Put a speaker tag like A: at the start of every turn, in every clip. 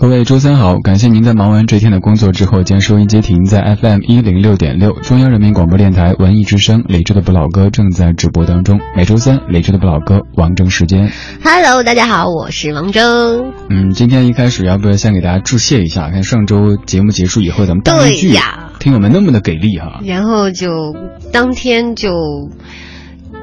A: 各位周三好，感谢您在忙完这天的工作之后，将收音机停在 FM 一零六点六，中央人民广播电台文艺之声，李志的不老歌正在直播当中。每周三，李志的不老歌，王峥时间。
B: Hello，大家好，我是王峥。
A: 嗯，今天一开始要不要先给大家致谢一下？看上周节目结束以后，咱们大剧听友们那么的给力哈，
B: 然后就当天就。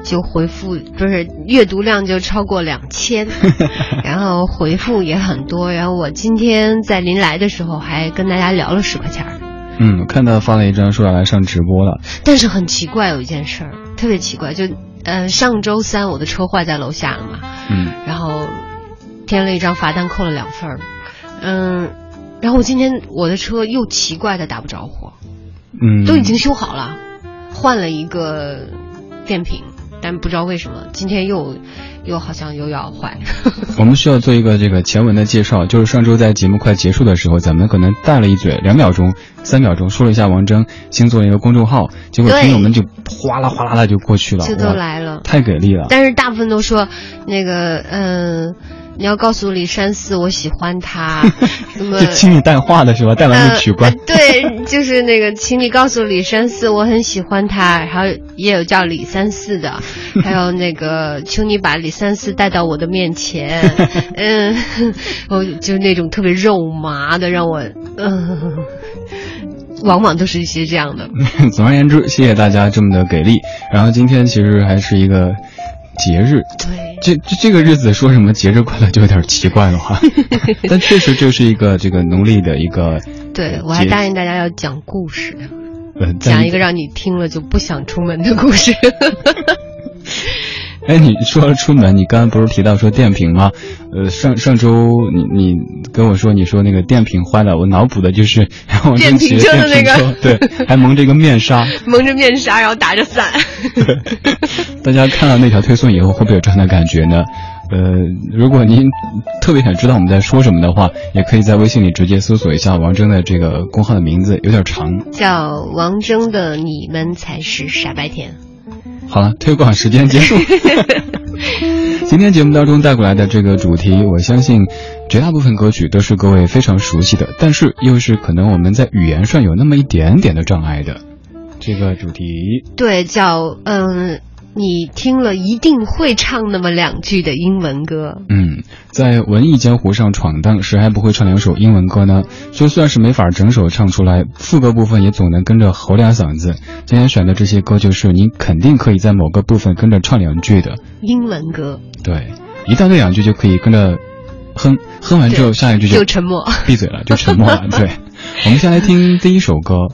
B: 就回复不是阅读量就超过两千，然后回复也很多。然后我今天在临来的时候还跟大家聊了十块钱。
A: 嗯，看他发了一张说要来上直播了。
B: 但是很奇怪，有一件事儿特别奇怪，就呃上周三我的车坏在楼下了嘛，嗯，然后填了一张罚单，扣了两分儿，嗯，然后我今天我的车又奇怪的打不着火，
A: 嗯，
B: 都已经修好了，换了一个电瓶。但不知道为什么今天又，又好像又要坏。
A: 我们需要做一个这个前文的介绍，就是上周在节目快结束的时候，咱们可能带了一嘴，两秒钟、三秒钟说了一下王铮新做了一个公众号，结果听友们就哗啦哗啦的就过去了，
B: 这都来了，
A: 太给力了。
B: 但是大部分都说那个嗯。你要告诉李山寺，我喜欢他。什么？
A: 请你带话的是吧？带完就取关。
B: 对，就是那个，请你告诉李山寺，我很喜欢他。然后也有叫李三四的，还有那个，请你把李三四带到我的面前。嗯，我就是那种特别肉麻的，让我嗯，往往都是一些这样的。
A: 总而言之，谢谢大家这么的给力。然后今天其实还是一个。节日，
B: 对，
A: 这这这个日子说什么节日快乐就有点奇怪了哈，但确实就是一个这个农历的一个。
B: 对，我还答应大家要讲故事，讲一个让你听了就不想出门的故事。
A: 哎，你说了出门，你刚刚不是提到说电瓶吗？呃，上上周你你跟我说，你说那个电瓶坏了，我脑补的就是
B: 电瓶车的那个，
A: 对，还蒙着一个面纱，
B: 蒙着面纱，然后打着伞。
A: 大家看到那条推送以后，会不会有这样的感觉呢？呃，如果您特别想知道我们在说什么的话，也可以在微信里直接搜索一下王峥的这个公号的名字，有点长，
B: 叫王峥的你们才是傻白甜。
A: 好了，推广时间结束。今天节目当中带过来的这个主题，我相信绝大部分歌曲都是各位非常熟悉的，但是又是可能我们在语言上有那么一点点的障碍的这个主题。
B: 对，叫嗯。你听了一定会唱那么两句的英文歌。
A: 嗯，在文艺江湖上闯荡，谁还不会唱两首英文歌呢？就算是没法整首唱出来，副歌部分也总能跟着吼俩嗓子。今天选的这些歌，就是你肯定可以在某个部分跟着唱两句的
B: 英文歌。
A: 对，一到那两句就可以跟着哼，哼完之后下一句
B: 就沉默，
A: 闭嘴了，就沉默了。对，我们先来听第一首歌。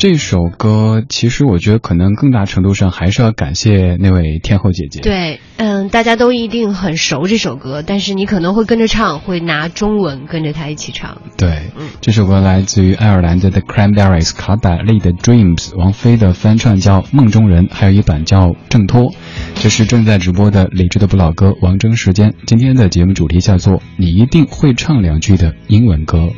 A: 这首歌其实我觉得可能更大程度上还是要感谢那位天后姐姐。
B: 对，嗯，大家都一定很熟这首歌，但是你可能会跟着唱，会拿中文跟着他一起唱。
A: 对，这首歌来自于爱尔兰的 The Cranberries 卡百利的 Dreams，王菲的翻唱叫《梦中人》，还有一版叫《挣脱》。这是正在直播的理智的不老歌王峥时间。今天的节目主题叫做“你一定会唱两句的英文歌”。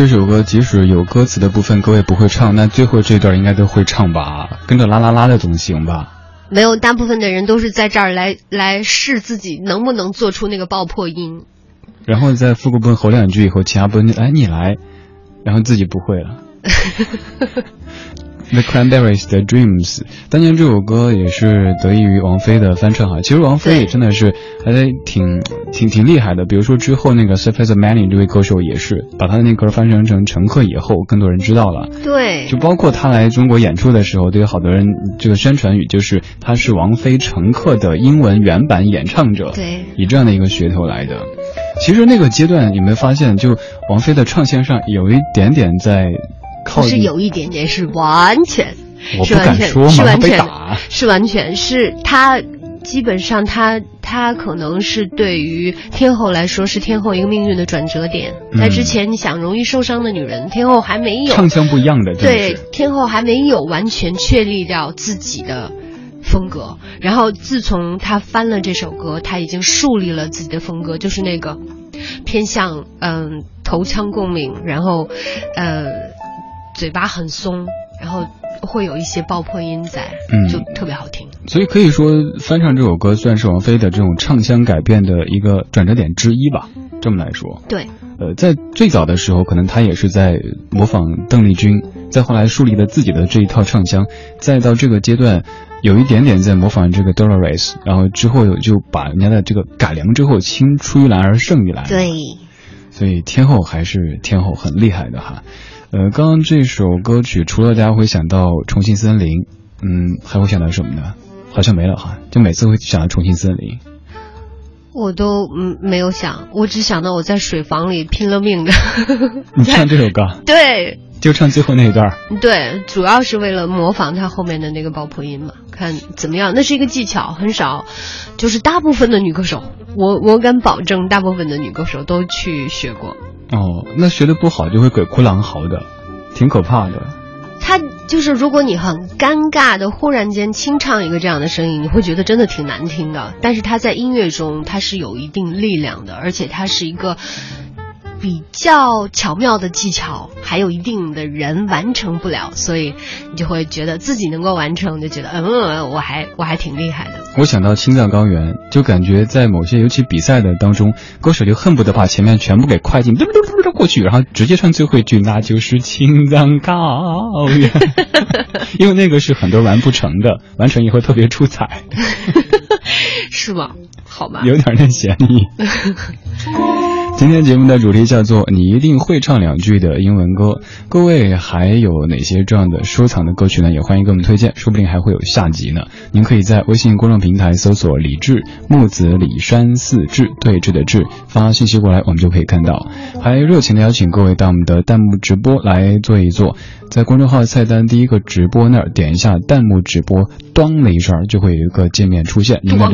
A: 这首歌即使有歌词的部分各位不会唱，那最后这段应该都会唱吧？跟着啦啦啦的总行吧？
B: 没有，大部分的人都是在这儿来来试自己能不能做出那个爆破音。
A: 然后在副歌部分吼两句以后，其他部分哎你来，然后自己不会了。The Cranberries 的 Dreams，当年这首歌也是得益于王菲的翻唱哈。其实王菲也真的是还挺挺挺厉害的。比如说之后那个 Surface Many 这位歌手也是把他的那歌翻唱成乘客以后，更多人知道了。
B: 对，
A: 就包括他来中国演出的时候，都有好多人这个宣传语就是他是王菲乘客的英文原版演唱者。
B: 对，
A: 以这样的一个噱头来的。其实那个阶段，有没有发现，就王菲的唱线上有一点点在。
B: 不是有一点点，是完全，
A: 是完全，
B: 是完全，是完全，是他基本上他他可能是对于天后来说是天后一个命运的转折点。在之前，你想容易受伤的女人，天后还没有
A: 唱腔不一样的，
B: 对，天后还没有完全确立掉自己的风格。然后自从他翻了这首歌，他已经树立了自己的风格，就是那个偏向嗯头腔共鸣，然后呃。嘴巴很松，然后会有一些爆破音在，嗯，就特别好听。
A: 所以可以说，翻唱这首歌算是王菲的这种唱腔改变的一个转折点之一吧。这么来说，
B: 对，
A: 呃，在最早的时候，可能她也是在模仿邓丽君，再后来树立了自己的这一套唱腔，再到这个阶段，有一点点在模仿这个 Dolores，然后之后就把人家的这个改良之后，青出于蓝而胜于蓝。
B: 对，
A: 所以天后还是天后，很厉害的哈。呃，刚刚这首歌曲除了大家会想到《重庆森林》，嗯，还会想到什么呢？好像没了哈，就每次会想到《重庆森林》。
B: 我都嗯没有想，我只想到我在水房里拼了命的。
A: 你唱这首歌？
B: 对，
A: 就唱最后那一段。
B: 对，主要是为了模仿他后面的那个爆破音嘛，看怎么样。那是一个技巧，很少，就是大部分的女歌手，我我敢保证，大部分的女歌手都去学过。
A: 哦，那学的不好就会鬼哭狼嚎的，挺可怕的。
B: 他就是如果你很尴尬的忽然间清唱一个这样的声音，你会觉得真的挺难听的。但是他在音乐中他是有一定力量的，而且他是一个。比较巧妙的技巧，还有一定的人完成不了，所以你就会觉得自己能够完成，就觉得嗯，我还我还挺厉害的。
A: 我想到青藏高原，就感觉在某些尤其比赛的当中，歌手就恨不得把前面全部给快进，嘟嘟嘟嘟过去，然后直接唱最后一句，那就是青藏高原，因为那个是很多完不成的，完成以后特别出彩，
B: 是吗？好吧，
A: 有点那嫌疑。今天节目的主题叫做“你一定会唱两句的英文歌”。各位还有哪些这样的收藏的歌曲呢？也欢迎给我们推荐，说不定还会有下集呢。您可以在微信公众平台搜索“李志木子李山四志对峙的志”，发信息过来，我们就可以看到。还热情的邀请各位到我们的弹幕直播来坐一坐，在公众号菜单第一个直播那儿点一下弹幕直播，当的一声就会有一个界面出现。您的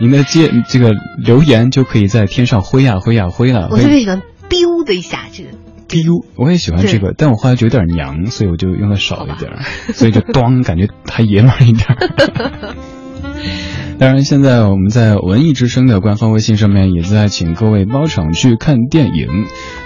A: 您的接这个留言就可以在。天上挥呀挥呀挥了，
B: 我特别喜欢 biu 的一下这个
A: biu，我也喜欢这个，但我后来觉得有点娘，所以我就用的少一点，所以就咣，感觉还爷们一点。当然，现在我们在文艺之声的官方微信上面也在请各位包场去看电影。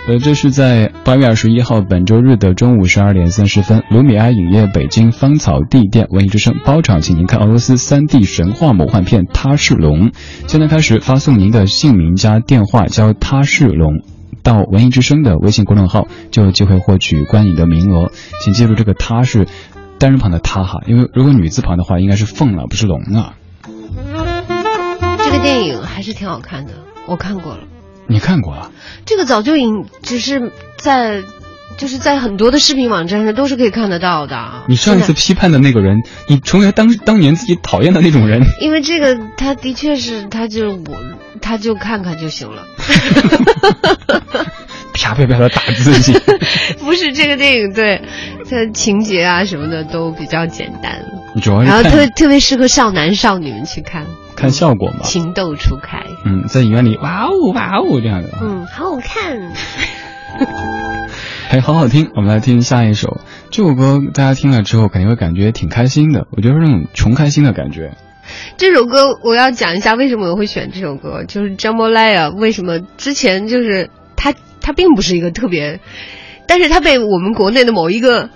A: 呃，这是在八月二十一号本周日的中午十二点三十分，卢米埃影业北京芳草地店文艺之声包场，请您看俄罗斯三 D 神话魔幻片《他是龙》。现在开始发送您的姓名加电话，叫他是龙，到文艺之声的微信公众号，就有机会获取观影的名额。请记住，这个他是单人旁的他哈，因为如果女字旁的话，应该是凤了，不是龙啊。
B: 这个电影还是挺好看的，我看过了。
A: 你看过了？
B: 这个早就影只是在，就是在很多的视频网站上都是可以看得到的。
A: 你上一次批判的那个人，你成为当当年自己讨厌的那种人。
B: 因为这个，他的确是，他就我，他就看看就行了。
A: 啪啪啪的打自己。
B: 不是这个电影，对，它情节啊什么的都比较简单。
A: 主要
B: 然后特特别适合少男少女们去看。
A: 看效果嘛，
B: 情窦初开。
A: 嗯，在影院里，哇哦哇哦这样的。
B: 嗯，好好看，
A: 还 好好听。我们来听下一首这首歌，大家听了之后肯定会感觉挺开心的。我觉得是那种穷开心的感觉。
B: 这首歌我要讲一下为什么我会选这首歌，就是 Jamolaya，为什么之前就是他他并不是一个特别，但是他被我们国内的某一个。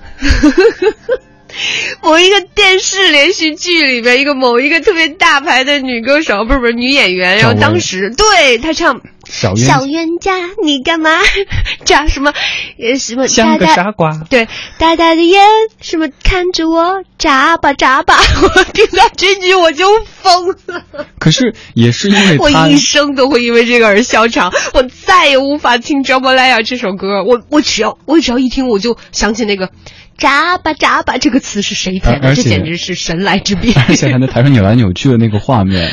B: 某一个电视连续剧里面，一个某一个特别大牌的女歌手，不是不是女演员，然后当时对她唱
A: 小
B: 小冤家，你干嘛 眨什么呃什么
A: 像个傻瓜？
B: 对，大大的眼什么看着我眨巴眨巴，我听到这句我就疯了。
A: 可是也是因为
B: 我一生都会因为这个而笑场，我再也无法听《a l a a 这首歌。我我只要我只要一听，我就想起那个。眨巴眨巴，这个词是谁填的？这简直是神来之笔。
A: 而且还在台上扭来扭去的那个画面，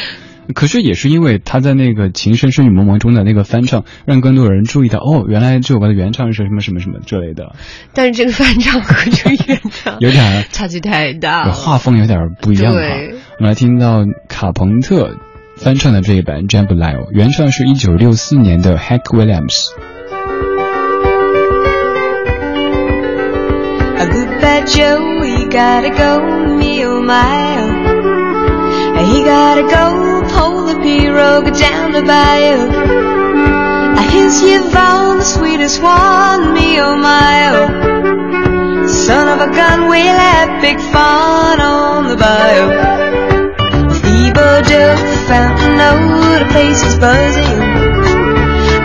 A: 可是也是因为他在那个《情深深雨蒙蒙中的那个翻唱，让更多人注意到哦，原来这首歌的原唱是什么什么什么之类的。
B: 但是这个翻唱和这个原唱
A: 有点
B: 差距太大，
A: 画风有点不一样。对，我们来听到卡朋特翻唱的这一版《Jambalaya》，原唱是一九六四年的 Hank Williams。
C: A good bad Joe, he gotta go, me oh my oh. He gotta go, the pirogue down the bayou. I here's Yvonne, the sweetest one, me oh my oh. Son of a gun, we'll have big fun on the bayou. Feeble Joe, the fountain, oh, the place is buzzing.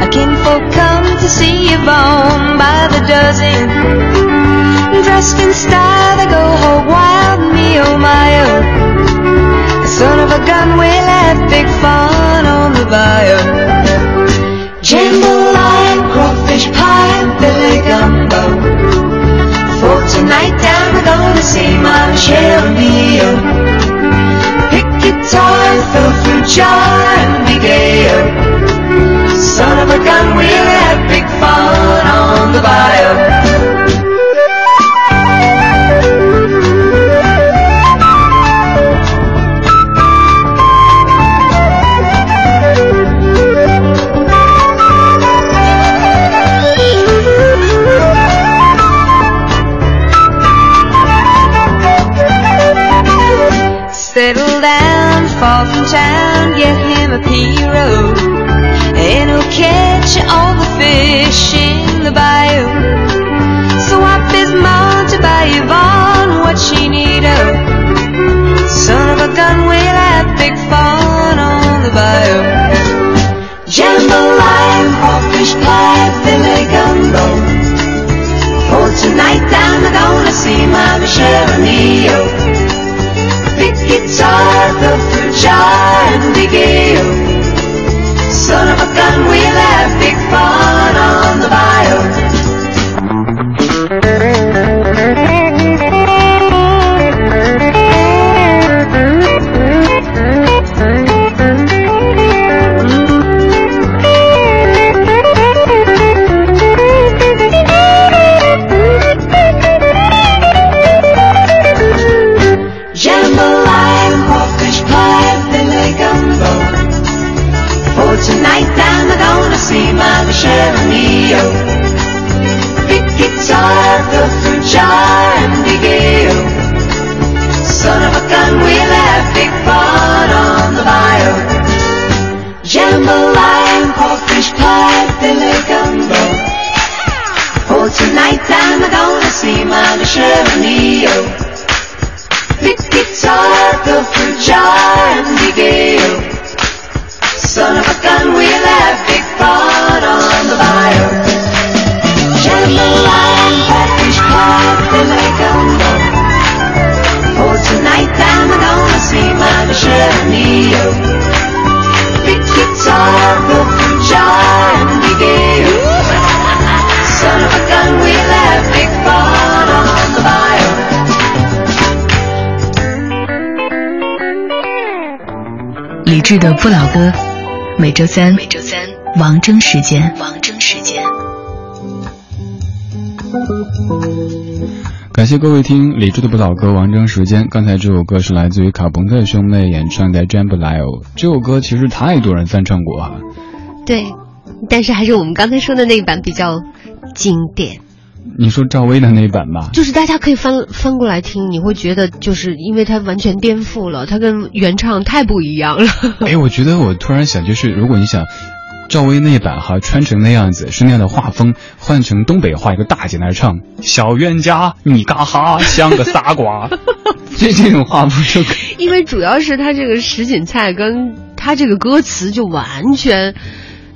C: A kinfolk come to see Yvonne by the dozen dressed in style, they go hog wild, me oh my oh. Son of a gun, we'll have big fun on the bayou. Jambalaya, crawfish pie, billy gumbo. For tonight down, we're gonna see my Michelle Mio. Pick guitar, fill fruit jar, see my Michelle Neo big guitar, the fruit and big. Son of a gun, we'll
D: 理智的不老歌》，每周三，每周三，王铮时间，王铮时间。
A: 感谢各位听《理智的不老歌》，王铮时间。刚才这首歌是来自于卡朋特兄妹演唱的《Jambalaya》，这首歌其实太多人翻唱过啊。
B: 对，但是还是我们刚才说的那一版比较经典。
A: 你说赵薇的那版吧，
B: 就是大家可以翻翻过来听，你会觉得就是因为它完全颠覆了，它跟原唱太不一样了。
A: 哎，我觉得我突然想，就是如果你想赵薇那版哈穿成那样子，是那样的画风，换成东北话，一个大姐来唱“小冤家你嘎哈像个傻瓜”，这这种画风就。
B: 因为主要是他这个什锦菜跟他这个歌词就完全，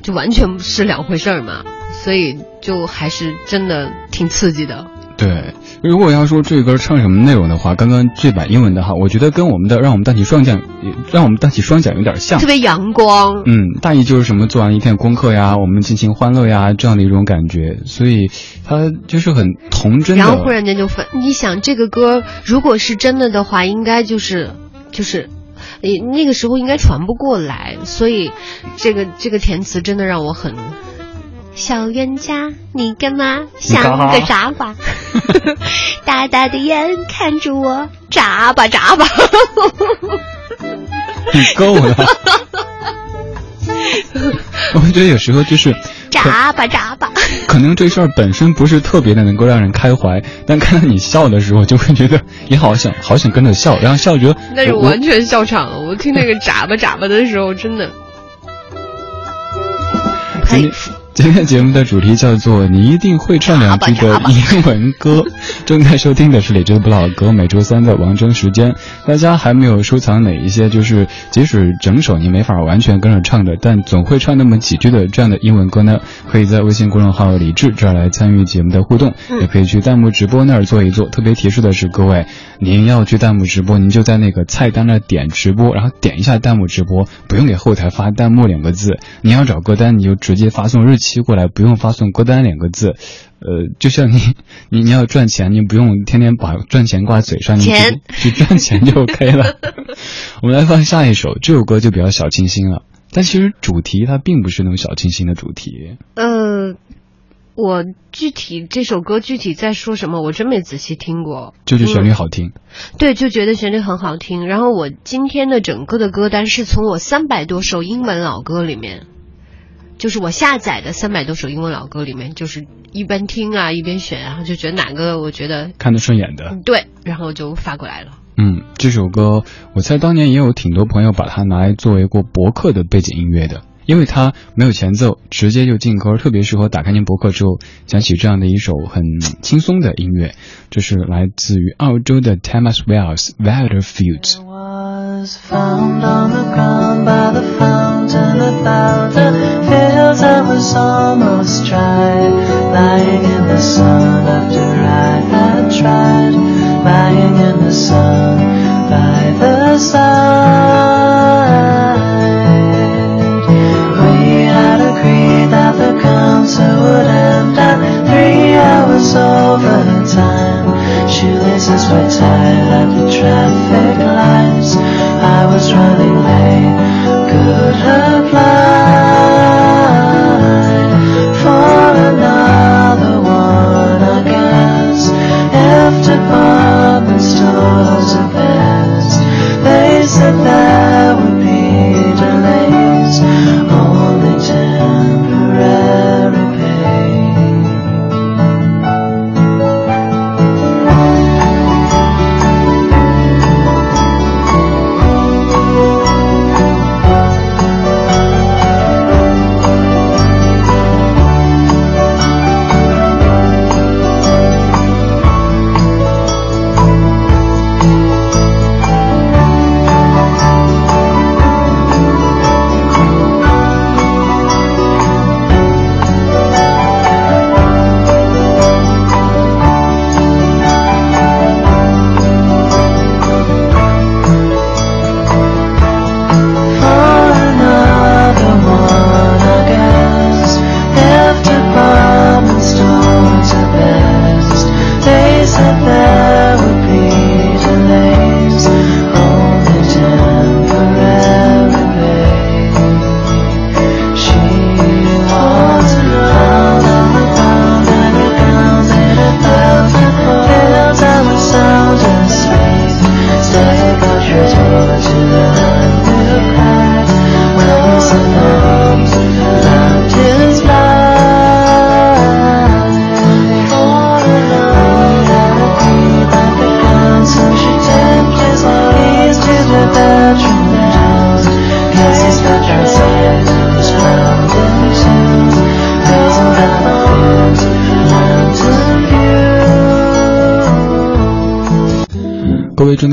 B: 就完全是两回事儿嘛，所以就还是真的挺刺激的。
A: 对，如果要说这歌唱什么内容的话，刚刚这版英文的哈，我觉得跟我们的让我们荡起双桨，让我们荡起双桨有点像，
B: 特别阳光。
A: 嗯，大意就是什么做完一天功课呀，我们尽情欢乐呀，这样的一种感觉，所以它就是很童真。
B: 然后忽然间就分，你想这个歌如果是真的的话，应该就是就是，诶那个时候应该传不过来，所以这个这个填词真的让我很。小冤家，你干嘛像个傻瓜？大大的眼看着我，眨巴眨巴。
A: 你够了。我觉得有时候就是
B: 眨巴眨巴。
A: 可能这事儿本身不是特别的能够让人开怀，但看到你笑的时候，就会觉得也好想好想跟着笑，然后笑觉得。
B: 那是完全笑场了。我听那个眨巴眨巴的时候，真的佩服。
A: 今天节目的主题叫做“你一定会唱两句的英文歌 ”。正在收听的是李志的不老歌，每周三的王峥时间。大家还没有收藏哪一些？就是即使整首你没法完全跟着唱的，但总会唱那么几句的这样的英文歌呢？可以在微信公众号“李志”这儿来参与节目的互动，也可以去弹幕直播那儿坐一坐。特别提示的是，各位，您要去弹幕直播，您就在那个菜单那点直播，然后点一下弹幕直播，不用给后台发弹幕两个字。你要找歌单，你就直接发送日。期过来不用发送歌单两个字，呃，就像你 你你要赚钱，你不用天天把赚钱挂嘴上，你去赚钱就 OK 了。我们来放下一首，这首歌就比较小清新了，但其实主题它并不是那种小清新的主题。
B: 呃，我具体这首歌具体在说什么，我真没仔细听过，
A: 就是旋律好听。
B: 对，就觉得旋律很好听。然后我今天的整个的歌单是从我三百多首英文老歌里面。就是我下载的三百多首英文老歌里面，就是一边听啊一边选，然后就觉得哪个我觉得
A: 看得顺眼的，
B: 对，然后就发过来了。
A: 嗯，这首歌我猜当年也有挺多朋友把它拿来作为过博客的背景音乐的，因为它没有前奏，直接就进歌，特别适合打开您博客之后想起这样的一首很轻松的音乐。这是来自于澳洲的 Thomas Wells Weatherfields。
E: was almost dry, lying in the sun after I had tried, lying in the sun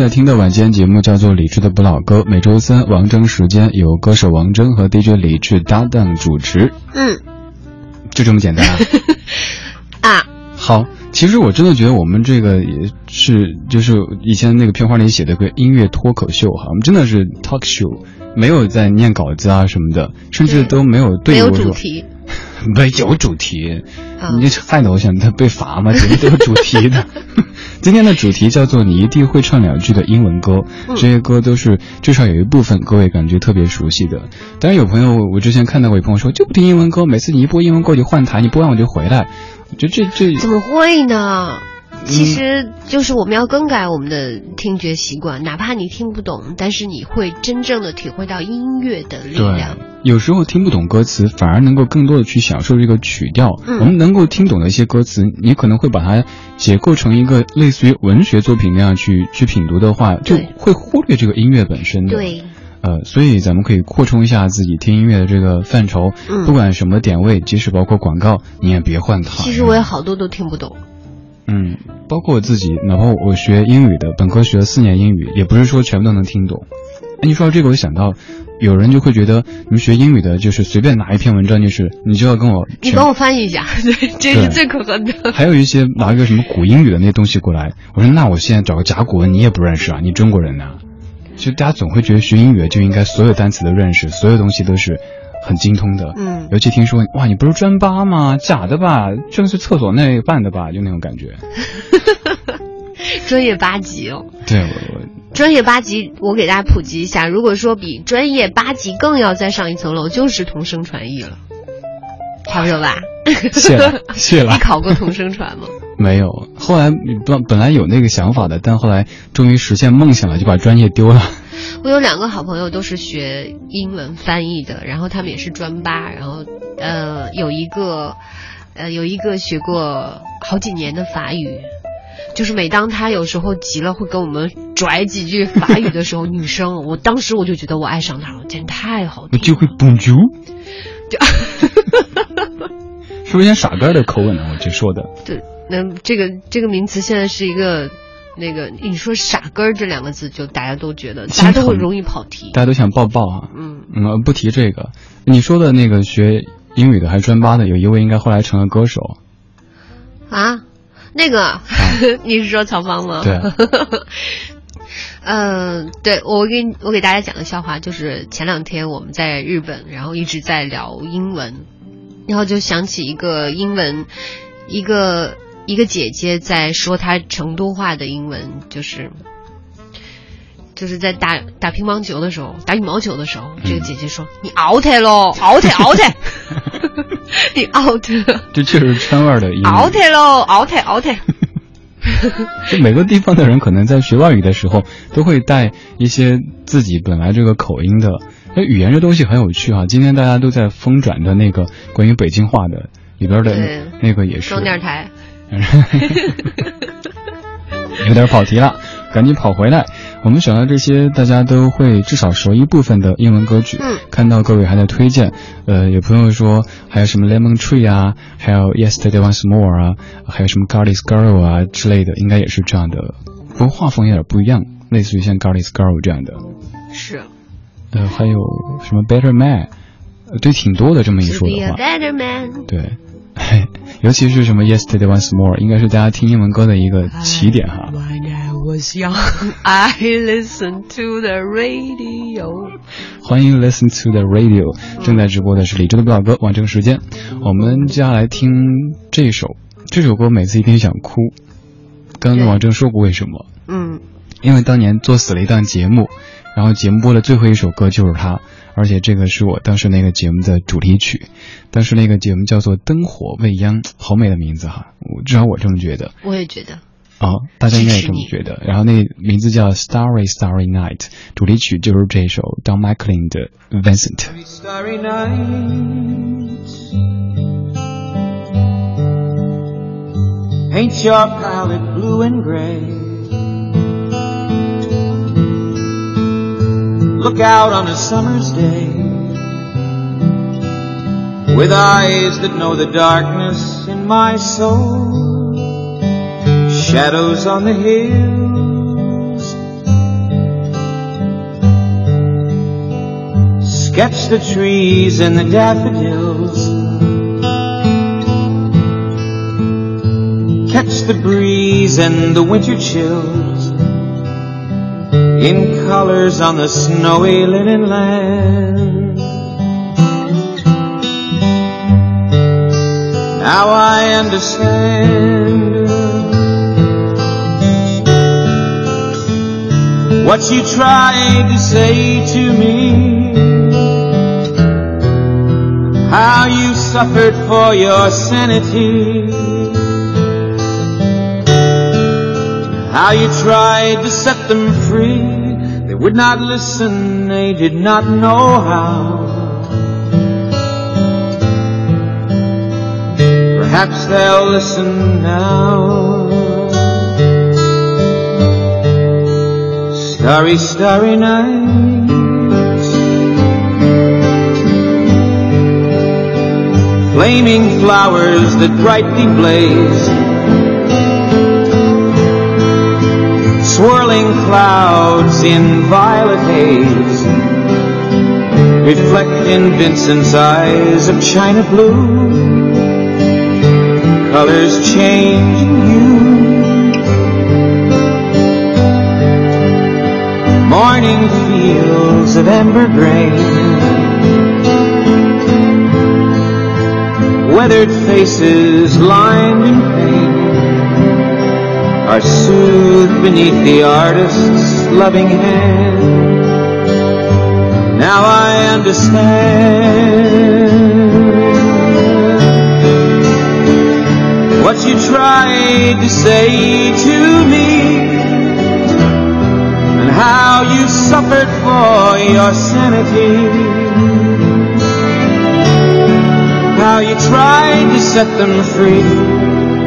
A: 在听的晚间节目叫做《理智的不老歌》，每周三王铮时间由歌手王铮和 DJ 李智搭档主持，
B: 嗯
A: 就这么简单啊。
B: 啊，
A: 好，其实我真的觉得我们这个也是，就是以前那个片花里写的个音乐脱口秀哈，我们真的是 talk show，没有在念稿子啊什么的，甚至都没有对
B: 没有
A: 我说，
B: 主题。
A: 没有主题，
B: 啊
A: 你这害得我想他被罚吗？节目都有主题的。今天的主题叫做“你一定会唱两句的英文歌”，
B: 嗯
A: 这些歌都是至少有一部分各位感觉特别熟悉的。当然有朋友，我之前看到过有朋友说就不听英文歌，每次你一播英文歌我就换台，你播完我就回来。我觉得这这
B: 怎么会呢？
A: 嗯
B: 其实就是我们要更改我们的听觉习惯，哪怕你听不懂，但是你会真正的体会到音乐的力量。，
A: 有时候听不懂歌词，反而能够更多的去享受这个曲调。
B: 嗯
A: 我们能够听懂的一些歌词，你可能会把它解构成一个类似于文学作品那样去去品读的话，就会忽略这个音乐本身的。
B: 对，
A: 呃，所以咱们可以扩充一下自己听音乐的这个范畴，
B: 嗯
A: 不管什么点位，即使包括广告，你也别换它。
B: 其实我有好多都听不懂。
A: 嗯，包括我自己，哪怕我学英语的，本科学了四年英语，也不是说全部都能听懂。哎，你说到这个，我想到有人就会觉得你们学英语的，就是随便拿一篇文章，就是你就要跟我
B: 你帮我翻译一下，对，这是最可恨的。
A: 还有一些拿一个什么古英语的那些东西过来，我说那我现在找个甲骨文你也不认识啊，你中国人呐、就大家总会觉得学英语就应该所有单词都认识，所有东西都是很精通的。
B: 嗯
A: 尤其听说哇，你不是专八吗？假的吧？这个是厕所那办的吧？就那种感觉。
B: 专业八级哦，
A: 对，我
B: 专业八级，我给大家普及一下。如果说比专业八级更要再上一层楼，就是同声传译了，差不多吧？
A: 谢了 谢了
B: 你。考过同声传吗？
A: 没有，后来本本来有那个想法的，但后来终于实现梦想了，就把专业丢了。
B: 我有两个好朋友都是学英文翻译的，然后他们也是专八，然后呃有一个呃有一个学过好几年的法语，就是每当他有时候急了会跟我们拽几句法语的时候，女生，我当时我就觉得我爱上他了，简直太好听了。
A: 我就会 Bonjour，是不是有点傻根儿的口吻呢？我这说的。
B: 对，那这个这个名词现在是一个那个你说傻根儿这两个字，就大家都觉得大家都会容易跑题。
A: 大家都想抱抱啊。
B: 嗯，
A: 嗯，不提这个。你说的那个学英语的还是专八的，有一位应该后来成了歌手。
B: 啊，那个，你是说曹芳吗？
A: 对。
B: 嗯，对我给你我给大家讲个笑话，就是前两天我们在日本，然后一直在聊英文，然后就想起一个英文，一个一个姐姐在说她成都话的英文，就是就是在打打乒乓球的时候，打羽毛球的时候，这个姐姐说：“你 out 喽，out out，你 out
A: 这确实川味的
B: out 喽，out out。”
A: 就每个地方的人可能在学外语的时候，都会带一些自己本来这个口音的。那语言这东西很有趣啊！今天大家都在疯转的那个关于北京话的里边的那个也是
B: 双电台。
A: 有点跑题了，赶紧跑回来。我们选了这些大家都会至少熟一部分的英文歌曲，
B: 嗯
A: 看到各位还在推荐，呃，有朋友说还有什么 Lemon Tree 啊，还有 Yesterday Once More 啊，还有什么 Garlic Girl 啊之类的，应该也是这样的，不过画风有点不一样，类似于像 Garlic Girl 这样的，
B: 是。
A: 呃，还有什么 Better Man，呃对，挺多的这么一说
B: be
A: 的
B: a
A: 话
B: ，better man。
A: 对。尤其是什么 Yesterday Once More，应该是大家听英文歌的一个起点哈。
B: I was young, I listened to the radio。
A: 欢迎 Listen to the Radio，正在直播的是李志的不老歌完整时间。我们接下来听这首，这首歌每次一听想哭。刚刚王铮说过为什么？
B: 嗯，
A: 因为当年作死了一档节目，然后节目播的最后一首歌就是它，而且这个是我当时那个节目的主题曲。当时那个节目叫做《灯火未央》，好美的名字哈，我至少我这么觉得。
B: 我也觉得。
A: 啊、大家应该也这么觉得。然后那名字叫《Starry Starry Night》，主题曲就是这首 Don McLean 的《Vincent》。
F: Starry nights Paint your palette blue and gray look out on a summer's day with eyes that know the darkness in my soul, shadows on the hills. Sketch the trees and the daffodils. Catch the breeze and the winter chills in colors on the snowy linen land. Now I understand what you tried to say to me. How you suffered for your sanity. How you tried to set them free. They would not listen, they did not know how. Perhaps they'll listen now. Starry, starry night. Flaming flowers that brightly blaze. Clouds in violet haze. Reflect in Vincent's eyes of china blue. Colors changing hue. morning fields of amber grain, weathered faces lined in pain are soothed beneath the artist's loving hand. Now I understand what you tried to say to me and how you suffered for your sanity. How you tried to set them free.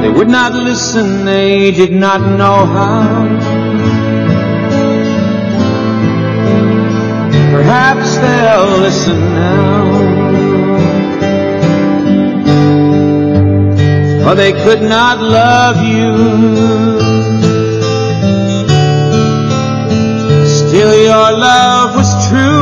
F: They would not listen, they did not know how. Perhaps they'll listen now. For they could not love you. Still your love was true.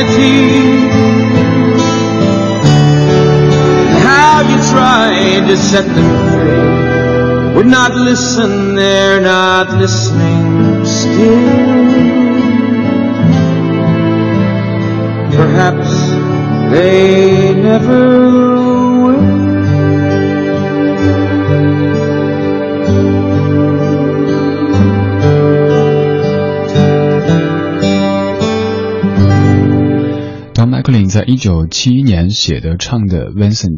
F: your sanity. how you tried to set them free. Would not listen, they're not listening still. Perhaps they never
A: 在一九七一年写的唱的《Vincent》，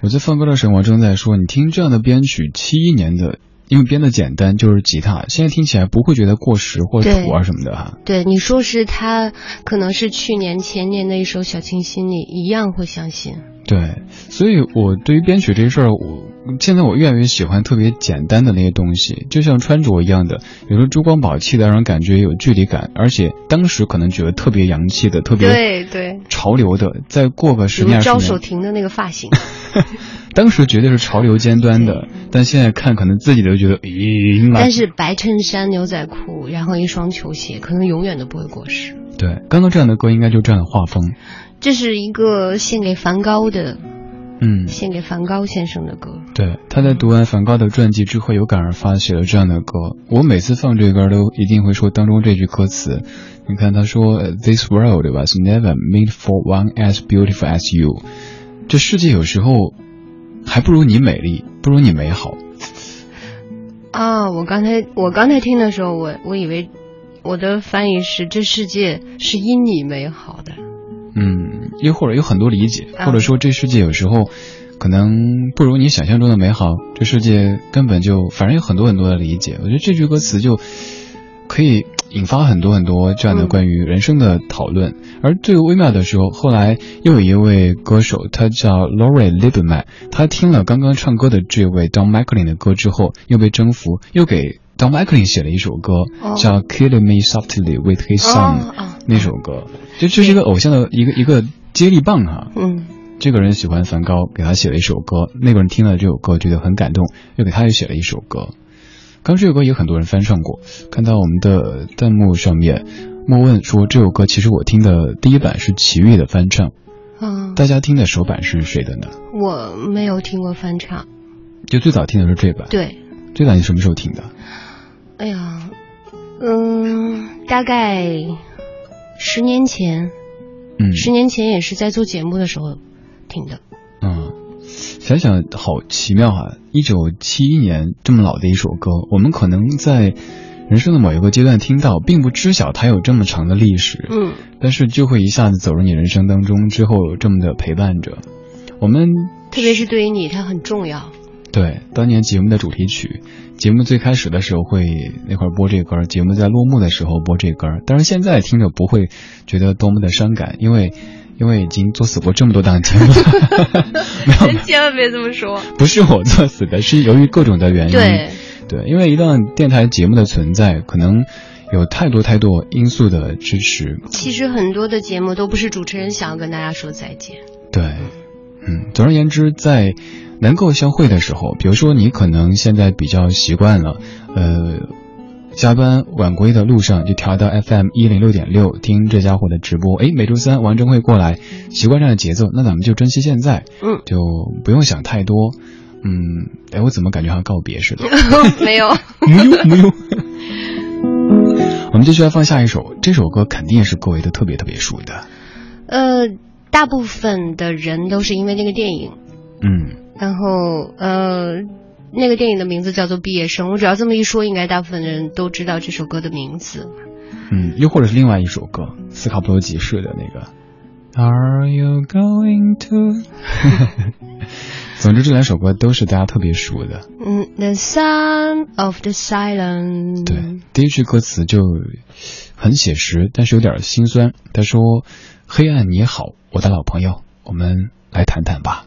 A: 我在放歌的时候，我正在说，你听这样的编曲，七一年的，因为编的简单，就是吉他，现在听起来不会觉得过时或
B: 对
A: 土啊什么的哈。
B: 对，你说是他可能是去年前年的一首小清新，你一样会相信。
A: 对，所以我对于编曲这事儿，我现在我越来越喜欢特别简单的那些东西，就像穿着一样的，有时候珠光宝气的让人感觉有距离感，而且当时可能觉得特别洋气的、特别
B: 对对。
A: 潮流的，再过个
B: 比
A: 十年二十
B: 如赵守
A: 年，
B: 廷的那个发型，
A: 当时绝对是潮流尖端的，但现在看可能自己都觉得，咦，
B: 但是白衬衫、牛仔裤，然后一双球鞋，可能永远都不会过时。
A: 对，刚刚这样的歌应该就这样的画风，
B: 这是一个献给梵高的，
A: 嗯，
B: 献给梵高先生的歌。
A: 对，他在读完梵高的传记之后，有感而发写了这样的歌。我每次放这歌都一定会说当中这句歌词。你看他说呃：“This world was never made for one as beautiful as you。”这世界有时候还不如你美丽，不如你美好。
B: 啊，我刚才我刚才听的时候，我我以为我的翻译是这世界是因你美好的。
A: 嗯，又或者有很多理解，
B: 啊
A: 或者说这世界有时候可能不如你想象中的美好。这世界根本就反正有很多很多的理解。我觉得这句歌词就可以引发很多很多这样的
B: 嗯
A: 关于人生的讨论。而最微妙的时候，后来又有一位歌手，他叫 Lori Lieberman，他听了刚刚唱歌的这位 Don McLean 的歌之后，又被征服，又给 Don McLean 写了一首歌，
B: 哦
A: 叫 Killing Me Softly with His Song、那首歌，就这是一个偶像的一个一个接力棒哈。
B: 嗯，
A: 这个人喜欢梵高，给他写了一首歌，那个人听了这首歌觉得很感动，又给他也写了一首歌。刚这首歌也很多人翻唱过，看到我们的弹幕上面，莫问说这首歌其实我听的第一版是齐豫的翻唱，
B: 啊，
A: 大家听的首版是谁的呢？
B: 我没有听过翻唱。
A: 就最早听的是这版，
B: 对，
A: 最早你什么时候听的？
B: 哎呀，嗯，大概十年前，
A: 嗯
B: 十年前也是在做节目的时候听的。
A: 嗯，想想好奇妙啊！一九七一年这么老的一首歌，我们可能在人生的某一个阶段听到，并不知晓它有这么长的历史。
B: 嗯，
A: 但是就会一下子走入你人生当中，之后有这么的陪伴着。我们
B: 特别是对于你，它很重要。
A: 对当年节目的主题曲，节目最开始的时候会那会儿播这歌，节目在落幕的时候播这歌，但是现在听着不会觉得多么的伤感，因为因为已经作死过这么多档节目了，没有，
B: 千万别这么说。
A: 不是我作死的，是由于各种的原因。
B: 对，
A: 对，因为一档电台节目的存在，可能有太多太多因素的支持，
B: 其实很多的节目都不是主持人想要跟大家说再见。
A: 对，嗯，总而言之，在能够相会的时候，比如说你可能现在比较习惯了，呃，加班晚归的路上就调到 FM 一零六点六听这家伙的直播，哎，每周三王峥会过来，习惯这样的节奏，那咱们就珍惜现在，
B: 嗯，
A: 就不用想太多，嗯，哎，我怎么感觉好像告别似的？
B: 没有。
A: 没有没有。我们继续来放下一首，这首歌肯定也是各位都特别特别熟的，
B: 呃，大部分的人都是因为那个电影，
A: 嗯。
B: 然后呃，那个电影的名字叫做《毕业生》。我只要这么一说，应该大部分人都知道这首歌的名字。
A: 嗯，又或者是另外一首歌，斯卡普罗集市的那个。Are you going to？总之，这两首歌都是大家特别熟的。
B: 嗯，The Sound of the Silence。
A: 对，第一句歌词就很写实，但是有点心酸。他说：“黑暗你好，我的老朋友，我们来谈谈吧。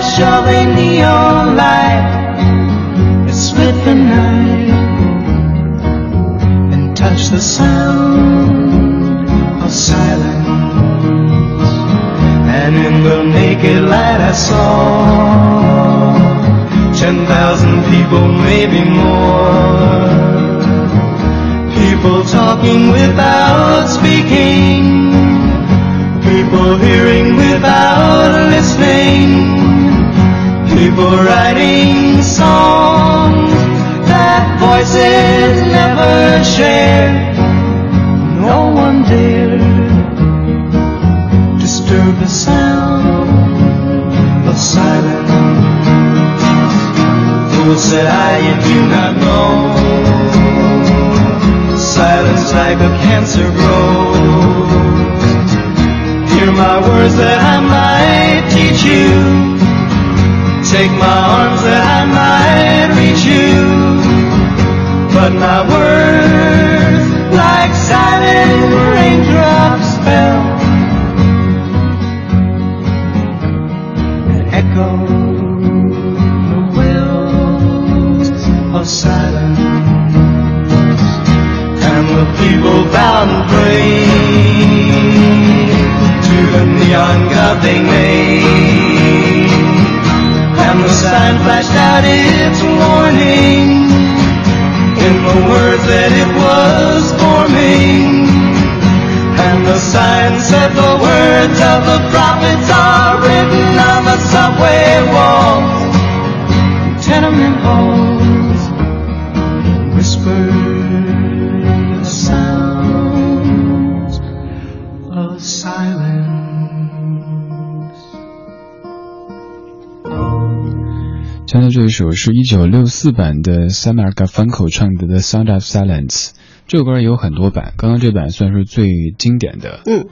E: flash of a neon light, share. No one dared disturb the sound of silence. Fool said I, you do not know. Silence like a cancer grows. Hear my words that I might teach you. Take my arms that I might reach you. But my words, like silent raindrops, fell and echoed the wills of silence. And the people bowed and prayed to the neon god they made. Words of the prophets are written on the subway walls, tenement halls, whispered the sounds of silence.
A: 现在这一首是一九六四版的 Samuel Garfunkel 唱的《The Sound of Silence》。这首歌有很多版，刚刚这版算是最经典的。
B: 嗯，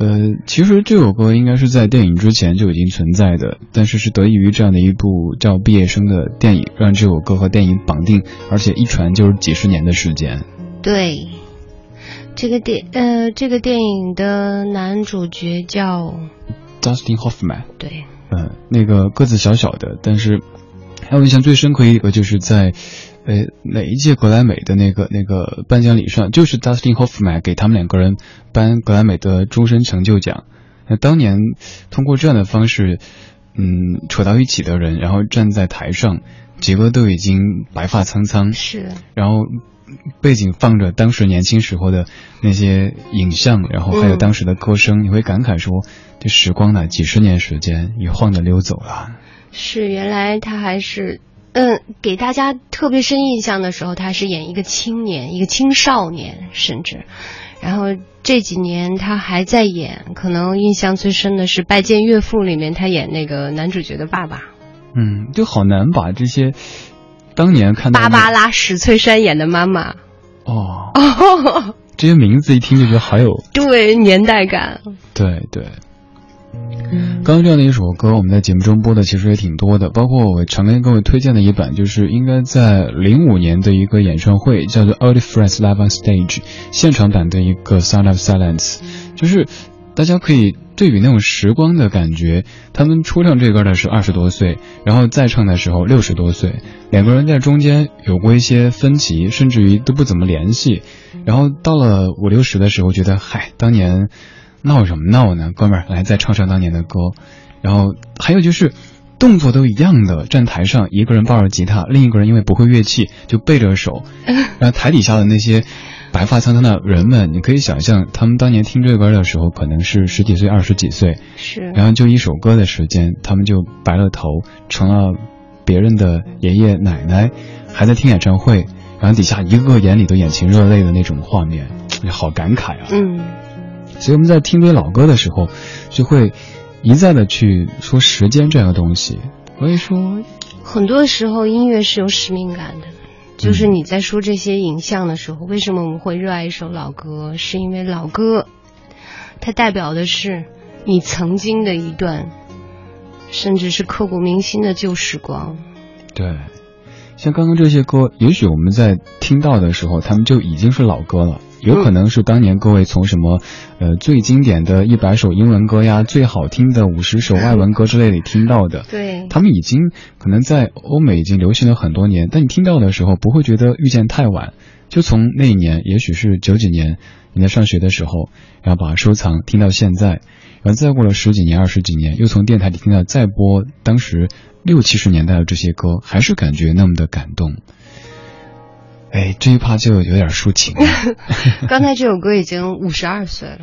A: 呃，其实这首歌应该是在电影之前就已经存在的，但是是得益于这样的一部叫《毕业生》的电影，让这首歌和电影绑定，而且一传就是几十年的时间。
B: 对，这个电呃，这个电影的男主角叫
A: Dustin Hoffman，
B: 对，
A: 嗯，那个个子小小的，但是还有印象最深刻一个就是在，呃，哪一届格莱美的那个那个颁奖礼上，就是 Dustin Hoffman 给他们两个人颁格莱美的终身成就奖。那当年通过这样的方式，嗯，扯到一起的人，然后站在台上，几个都已经白发苍苍，
B: 是
A: 然后背景放着当时年轻时候的那些影像，然后还有
B: 嗯
A: 当时的歌声，你会感慨说，这时光呢，几十年时间一晃的溜走了。
B: 是，原来他还是。嗯，给大家特别深印象的时候，他是演一个青年，一个青少年，甚至，然后这几年他还在演，可能印象最深的是《拜见岳父》里面他演那个男主角的爸爸，
A: 嗯，就好难把这些当年看到
B: 芭芭拉史翠珊演的妈妈，
A: 哦，
B: 哦，
A: 这些名字一听就觉得好有
B: 对，年代感，
A: 对对。刚刚这样的一首歌，我们在节目中播的其实也挺多的，包括我常跟各位推荐的一版，就是应该在零五年的一个演唱会，叫做 Old Friends Live on Stage 现场版的一个 Sound of Silence，就是大家可以对比那种时光的感觉。他们初唱这歌的是二十多岁，然后再唱的时候六十多岁，两个人在中间有过一些分歧，甚至于都不怎么联系。然后到了五六十的时候，觉得嗨，当年。闹什么闹呢，哥们儿，来再唱唱当年的歌。然后还有就是，动作都一样的，站台上一个人抱着吉他，另一个人因为不会乐器就背着手，然后台底下的那些白发苍苍的人们，你可以想象他们当年听这歌的时候，可能是十几岁、二十几岁，
B: 是，
A: 然后就一首歌的时间，他们就白了头，成了别人的爷爷奶奶，还在听演唱会，然后底下一个个眼里都眼前热泪的那种画面，好感慨啊。
B: 嗯。
A: 所以我们在听这些老歌的时候，就会一再的去说时间这样的东西。所以说，
B: 很多时候音乐是有使命感的，就是你在说这些影像的时候，为什么我们会热爱一首老歌？是因为老歌，它代表的是你曾经的一段，甚至是刻骨铭心的旧时光。
A: 对，像刚刚这些歌，也许我们在听到的时候，他们就已经是老歌了。有可能是当年各位从什么，呃，最经典的一百首英文歌呀，最好听的五十首外文歌之类里听到的，
B: 对，
A: 他们已经可能在欧美已经流行了很多年，但你听到的时候不会觉得遇见太晚，就从那一年，也许是九几年，你在上学的时候，然后把它收藏听到现在，然后再过了十几年、二十几年，又从电台里听到再播当时六七十年代的这些歌，还是感觉那么的感动。哎，这一趴就有点抒情了。
B: 刚才这首歌已经 五十二岁了，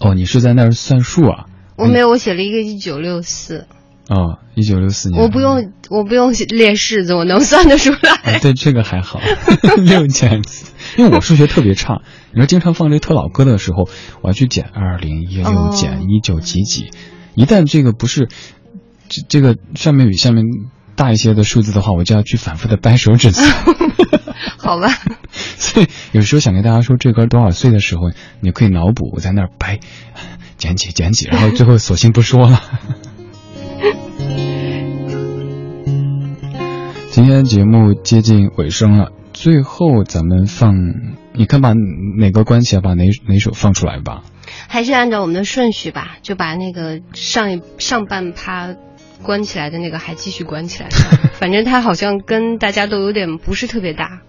A: 哦，你是在那儿算数啊？
B: 我没有，我写了一个一九六四，
A: 哦，一九六四年。
B: 我不用，我不用列式子，我能算得出来。
A: 啊对这个还好，六减四，因为我数学特别差，你说经常放这特老歌的时候，我要去减二零一六
B: 哦
A: 减一九几几，一旦这个不是这这个上面比下面大一些的数字的话，我就要去反复的掰手指算。
B: 好吧，
A: 所以有时候想跟大家说这歌多少岁的时候，你可以脑补，我在那儿掰，捡起捡起，然后最后索性不说了。今天节目接近尾声了，最后咱们放，你看把哪个关起来，把哪哪首放出来吧。
B: 还是按照我们的顺序吧，就把那个上一上半趴关起来的那个还继续关起来，反正他好像跟大家都有点不是特别搭。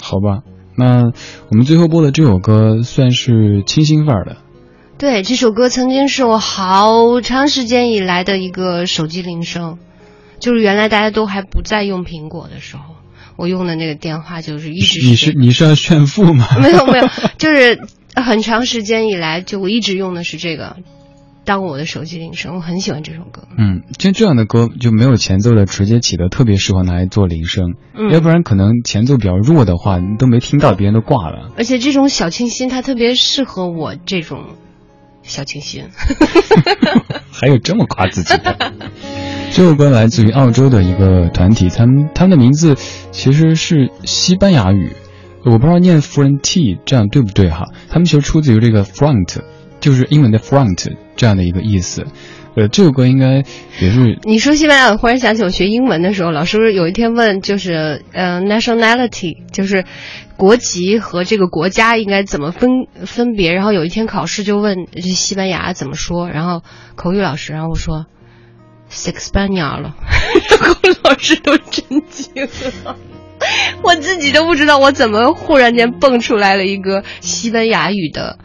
A: 好吧，那我们最后播的这首歌算是清新范儿的，
B: 对，这首歌曾经是我好长时间以来的一个手机铃声，就是原来大家都还不在用苹果的时候，我用的那个电话就是一直
A: 你是你是要炫富吗？
B: 没 有没有，就是很长时间以来就我一直用的是这个当我的手机铃声，我很喜欢这首歌。
A: 嗯，像这样的歌就没有前奏的，直接起的特别适合拿来做铃声，
B: 嗯
A: 要不然可能前奏比较弱的话，你都没听到，别人都挂了。
B: 而且这种小清新，它特别适合我这种小清新。
A: 还有这么夸自己的？这首歌来自于澳洲的一个团体，他们他们的名字其实是西班牙语，我不知道念 front 这样对不对哈？他们其实出自于这个 front，就是英文的 front 这样的一个意思。呃，这首歌应该也是
B: 你说西班牙，我忽然想起我学英文的时候，老师有一天问，就是呃，nationality，就是国籍和这个国家应该怎么分分别。然后有一天考试就问西班牙怎么说，然后口语老师，然后我说 six 班牙了，然后老师都震惊了。我自己都不知道我怎么忽然间蹦出来了一个西班牙语的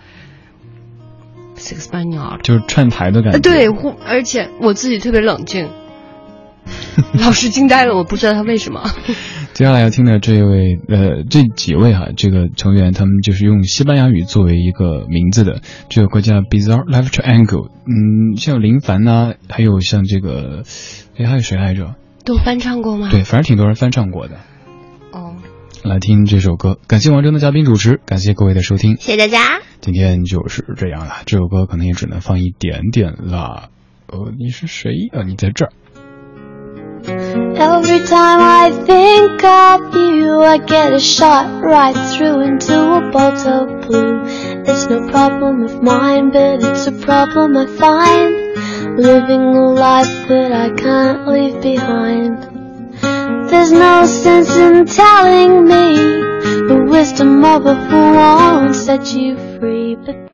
B: six 班牙了。
A: 就是串台的感觉。
B: 呃对，而且我自己特别冷静，老师惊呆了，我不知道他为什么。
A: 接下来要听的这位呃这几位哈，这个成员他们就是用西班牙语作为一个名字的。这个国家 Bizarre Life Triangle，嗯，像林凡呐、还有像这个，哎还有谁来着？
B: 都翻唱过吗？
A: 对，，反正挺多人翻唱过的。
B: 哦，
A: 来听这首歌，感谢王铮的嘉宾主持，感谢各位的收听。
B: 谢谢大家。
A: 今天就是这样了，这首歌可能也只能放一点点了。呃，你是谁啊？你在这儿。
C: Every time I think of you, I get a shot right through into a bolt of blue. It's no problem of mine, but it's a problem I find. Living a life that I can't leave behind. There's no sense in telling me the wisdom of a fool won't set you free, but